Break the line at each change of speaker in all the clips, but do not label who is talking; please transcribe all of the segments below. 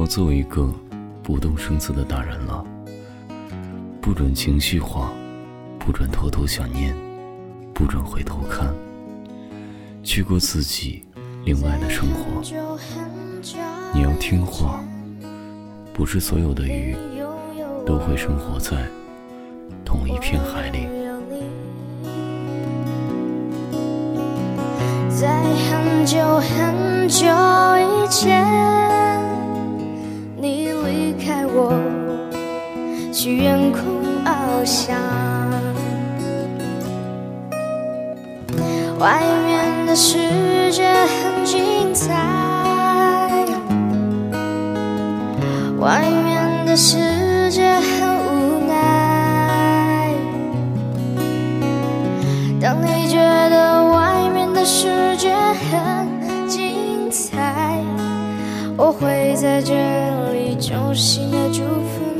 要做一个不动声色的大人了，不准情绪化，不准偷偷想念，不准回头看，去过自己另外的生活。
你要听话，
不是所有的鱼
都会生
活在同一片海里。
在很久很久去远空翱翔。外面的世界很精彩，外面的世界很无奈。当你觉得外面的世界很精彩，我会在这里衷心的祝福你。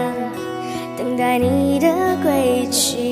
等待你的归期。